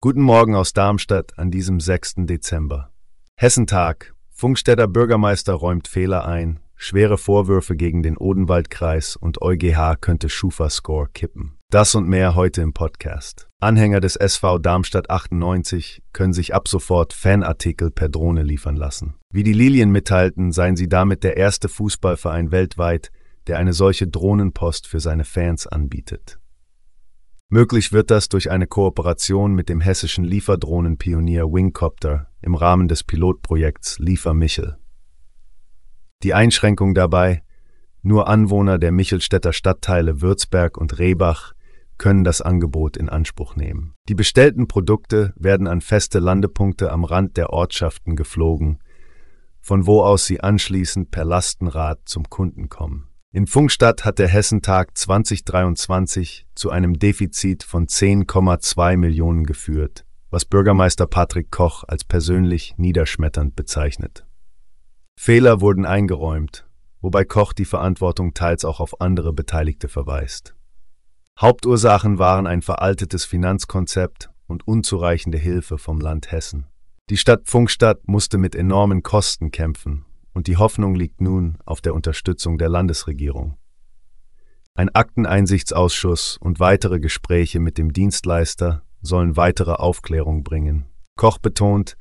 Guten Morgen aus Darmstadt an diesem 6. Dezember. Hessentag. Funkstädter Bürgermeister räumt Fehler ein. Schwere Vorwürfe gegen den Odenwaldkreis und EuGH könnte Schufa-Score kippen. Das und mehr heute im Podcast. Anhänger des SV Darmstadt 98 können sich ab sofort Fanartikel per Drohne liefern lassen. Wie die Lilien mitteilten, seien sie damit der erste Fußballverein weltweit, der eine solche Drohnenpost für seine Fans anbietet. Möglich wird das durch eine Kooperation mit dem hessischen Lieferdrohnenpionier Wingcopter im Rahmen des Pilotprojekts Liefer Michel. Die Einschränkung dabei, nur Anwohner der Michelstädter Stadtteile Würzberg und Rehbach können das Angebot in Anspruch nehmen. Die bestellten Produkte werden an feste Landepunkte am Rand der Ortschaften geflogen, von wo aus sie anschließend per Lastenrad zum Kunden kommen. In Funkstadt hat der Hessentag 2023 zu einem Defizit von 10,2 Millionen geführt, was Bürgermeister Patrick Koch als persönlich niederschmetternd bezeichnet. Fehler wurden eingeräumt, wobei Koch die Verantwortung teils auch auf andere Beteiligte verweist. Hauptursachen waren ein veraltetes Finanzkonzept und unzureichende Hilfe vom Land Hessen. Die Stadt Funkstadt musste mit enormen Kosten kämpfen und die Hoffnung liegt nun auf der Unterstützung der Landesregierung. Ein Akteneinsichtsausschuss und weitere Gespräche mit dem Dienstleister sollen weitere Aufklärung bringen. Koch betont,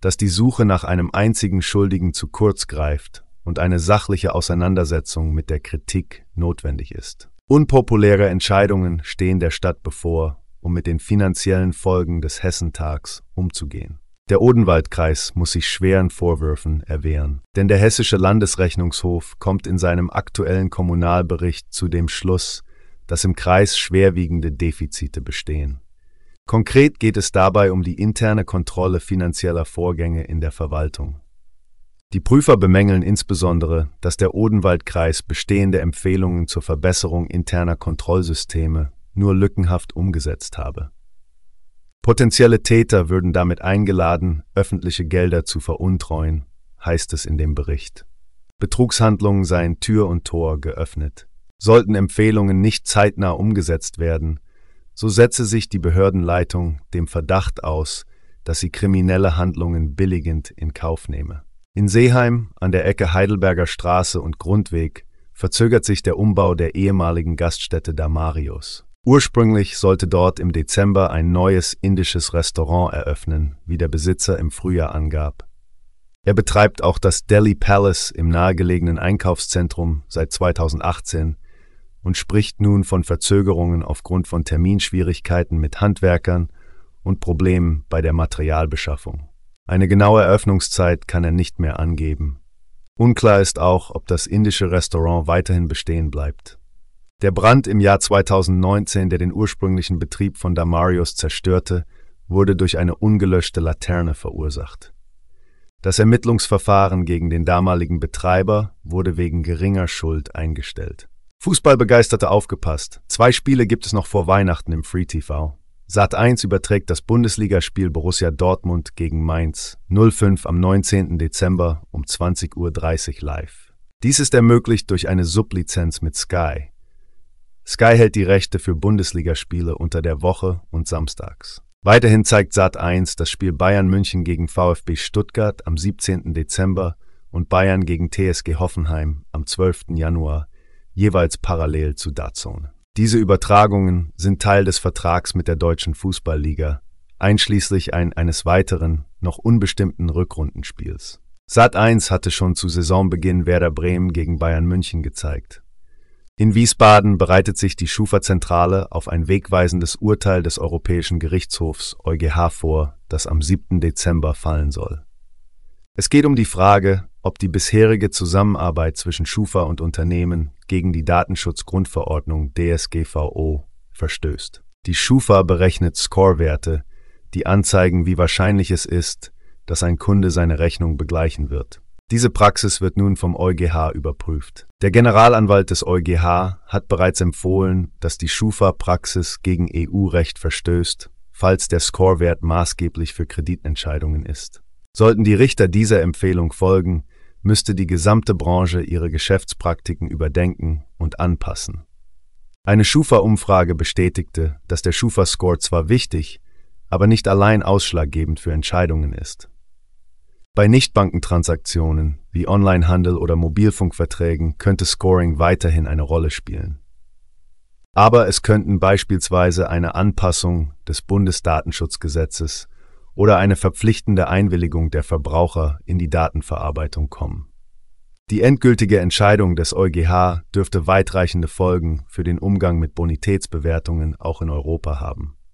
dass die Suche nach einem einzigen Schuldigen zu kurz greift und eine sachliche Auseinandersetzung mit der Kritik notwendig ist. Unpopuläre Entscheidungen stehen der Stadt bevor, um mit den finanziellen Folgen des Hessentags umzugehen. Der Odenwaldkreis muss sich schweren Vorwürfen erwehren, denn der Hessische Landesrechnungshof kommt in seinem aktuellen Kommunalbericht zu dem Schluss, dass im Kreis schwerwiegende Defizite bestehen. Konkret geht es dabei um die interne Kontrolle finanzieller Vorgänge in der Verwaltung. Die Prüfer bemängeln insbesondere, dass der Odenwaldkreis bestehende Empfehlungen zur Verbesserung interner Kontrollsysteme nur lückenhaft umgesetzt habe. Potenzielle Täter würden damit eingeladen, öffentliche Gelder zu veruntreuen, heißt es in dem Bericht. Betrugshandlungen seien Tür und Tor geöffnet. Sollten Empfehlungen nicht zeitnah umgesetzt werden, so setze sich die Behördenleitung dem Verdacht aus, dass sie kriminelle Handlungen billigend in Kauf nehme. In Seeheim, an der Ecke Heidelberger Straße und Grundweg, verzögert sich der Umbau der ehemaligen Gaststätte Damarius. Ursprünglich sollte dort im Dezember ein neues indisches Restaurant eröffnen, wie der Besitzer im Frühjahr angab. Er betreibt auch das Delhi Palace im nahegelegenen Einkaufszentrum seit 2018 und spricht nun von Verzögerungen aufgrund von Terminschwierigkeiten mit Handwerkern und Problemen bei der Materialbeschaffung. Eine genaue Eröffnungszeit kann er nicht mehr angeben. Unklar ist auch, ob das indische Restaurant weiterhin bestehen bleibt. Der Brand im Jahr 2019, der den ursprünglichen Betrieb von Damarius zerstörte, wurde durch eine ungelöschte Laterne verursacht. Das Ermittlungsverfahren gegen den damaligen Betreiber wurde wegen geringer Schuld eingestellt. Fußballbegeisterte aufgepasst. Zwei Spiele gibt es noch vor Weihnachten im Free TV. Sat 1 überträgt das Bundesligaspiel Borussia Dortmund gegen Mainz 05 am 19. Dezember um 20.30 Uhr live. Dies ist ermöglicht durch eine Sublizenz mit Sky. Sky hält die Rechte für Bundesligaspiele unter der Woche und samstags. Weiterhin zeigt Sat1 das Spiel Bayern München gegen VfB Stuttgart am 17. Dezember und Bayern gegen TSG Hoffenheim am 12. Januar, jeweils parallel zu DAZN. Diese Übertragungen sind Teil des Vertrags mit der Deutschen Fußballliga, einschließlich ein, eines weiteren, noch unbestimmten Rückrundenspiels. Sat1 hatte schon zu Saisonbeginn Werder Bremen gegen Bayern München gezeigt. In Wiesbaden bereitet sich die Schufa-Zentrale auf ein wegweisendes Urteil des Europäischen Gerichtshofs EuGH vor, das am 7. Dezember fallen soll. Es geht um die Frage, ob die bisherige Zusammenarbeit zwischen Schufa und Unternehmen gegen die Datenschutzgrundverordnung DSGVO verstößt. Die Schufa berechnet Scorewerte, die anzeigen, wie wahrscheinlich es ist, dass ein Kunde seine Rechnung begleichen wird. Diese Praxis wird nun vom EuGH überprüft. Der Generalanwalt des EuGH hat bereits empfohlen, dass die Schufa-Praxis gegen EU-Recht verstößt, falls der Scorewert maßgeblich für Kreditentscheidungen ist. Sollten die Richter dieser Empfehlung folgen, müsste die gesamte Branche ihre Geschäftspraktiken überdenken und anpassen. Eine Schufa-Umfrage bestätigte, dass der Schufa-Score zwar wichtig, aber nicht allein ausschlaggebend für Entscheidungen ist. Bei Nichtbankentransaktionen wie Onlinehandel oder Mobilfunkverträgen könnte Scoring weiterhin eine Rolle spielen. Aber es könnten beispielsweise eine Anpassung des Bundesdatenschutzgesetzes oder eine verpflichtende Einwilligung der Verbraucher in die Datenverarbeitung kommen. Die endgültige Entscheidung des EuGH dürfte weitreichende Folgen für den Umgang mit Bonitätsbewertungen auch in Europa haben.